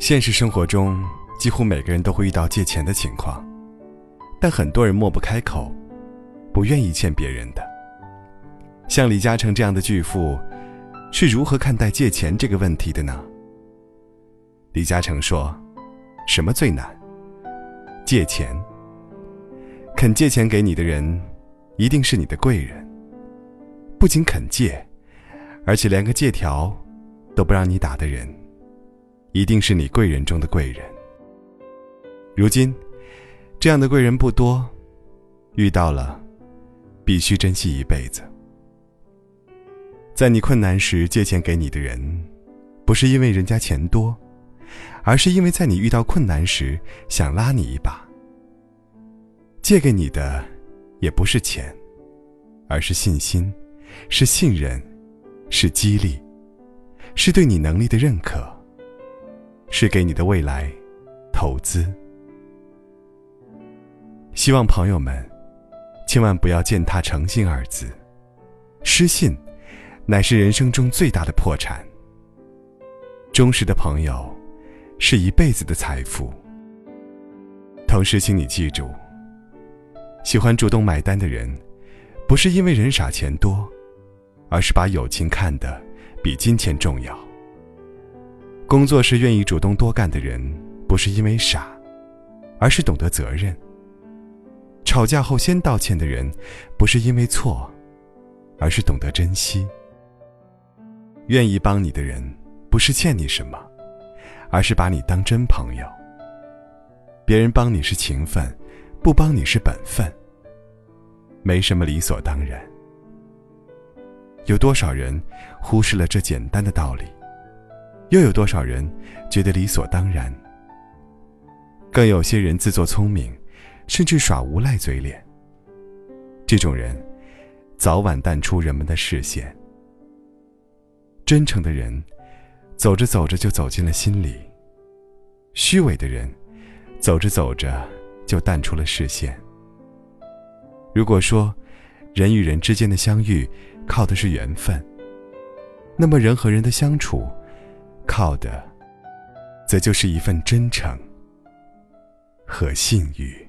现实生活中，几乎每个人都会遇到借钱的情况，但很多人抹不开口，不愿意欠别人的。像李嘉诚这样的巨富，是如何看待借钱这个问题的呢？李嘉诚说：“什么最难？借钱。肯借钱给你的人，一定是你的贵人。不仅肯借，而且连个借条都不让你打的人。”一定是你贵人中的贵人。如今，这样的贵人不多，遇到了，必须珍惜一辈子。在你困难时借钱给你的人，不是因为人家钱多，而是因为在你遇到困难时想拉你一把。借给你的，也不是钱，而是信心，是信任，是激励，是对你能力的认可。是给你的未来投资。希望朋友们千万不要践踏诚信二字，失信乃是人生中最大的破产。忠实的朋友是一辈子的财富。同时，请你记住，喜欢主动买单的人，不是因为人傻钱多，而是把友情看得比金钱重要。工作时愿意主动多干的人，不是因为傻，而是懂得责任。吵架后先道歉的人，不是因为错，而是懂得珍惜。愿意帮你的人，不是欠你什么，而是把你当真朋友。别人帮你是情分，不帮你是本分。没什么理所当然。有多少人忽视了这简单的道理？又有多少人觉得理所当然？更有些人自作聪明，甚至耍无赖嘴脸。这种人，早晚淡出人们的视线。真诚的人，走着走着就走进了心里；虚伪的人，走着走着就淡出了视线。如果说，人与人之间的相遇靠的是缘分，那么人和人的相处。靠的，则就是一份真诚和信誉。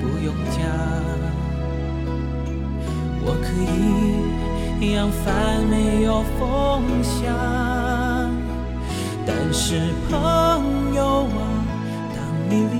不用讲，我可以扬帆没有风向，但是朋友啊，当你离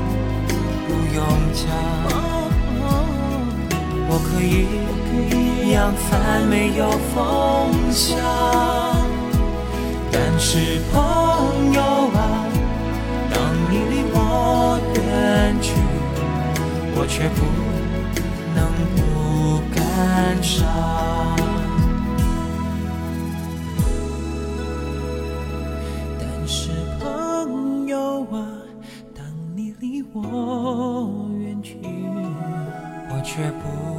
不用讲，我可以扬帆没有风向，但是朋友啊，当你离我远去，我却不能不感伤。我远去，我却不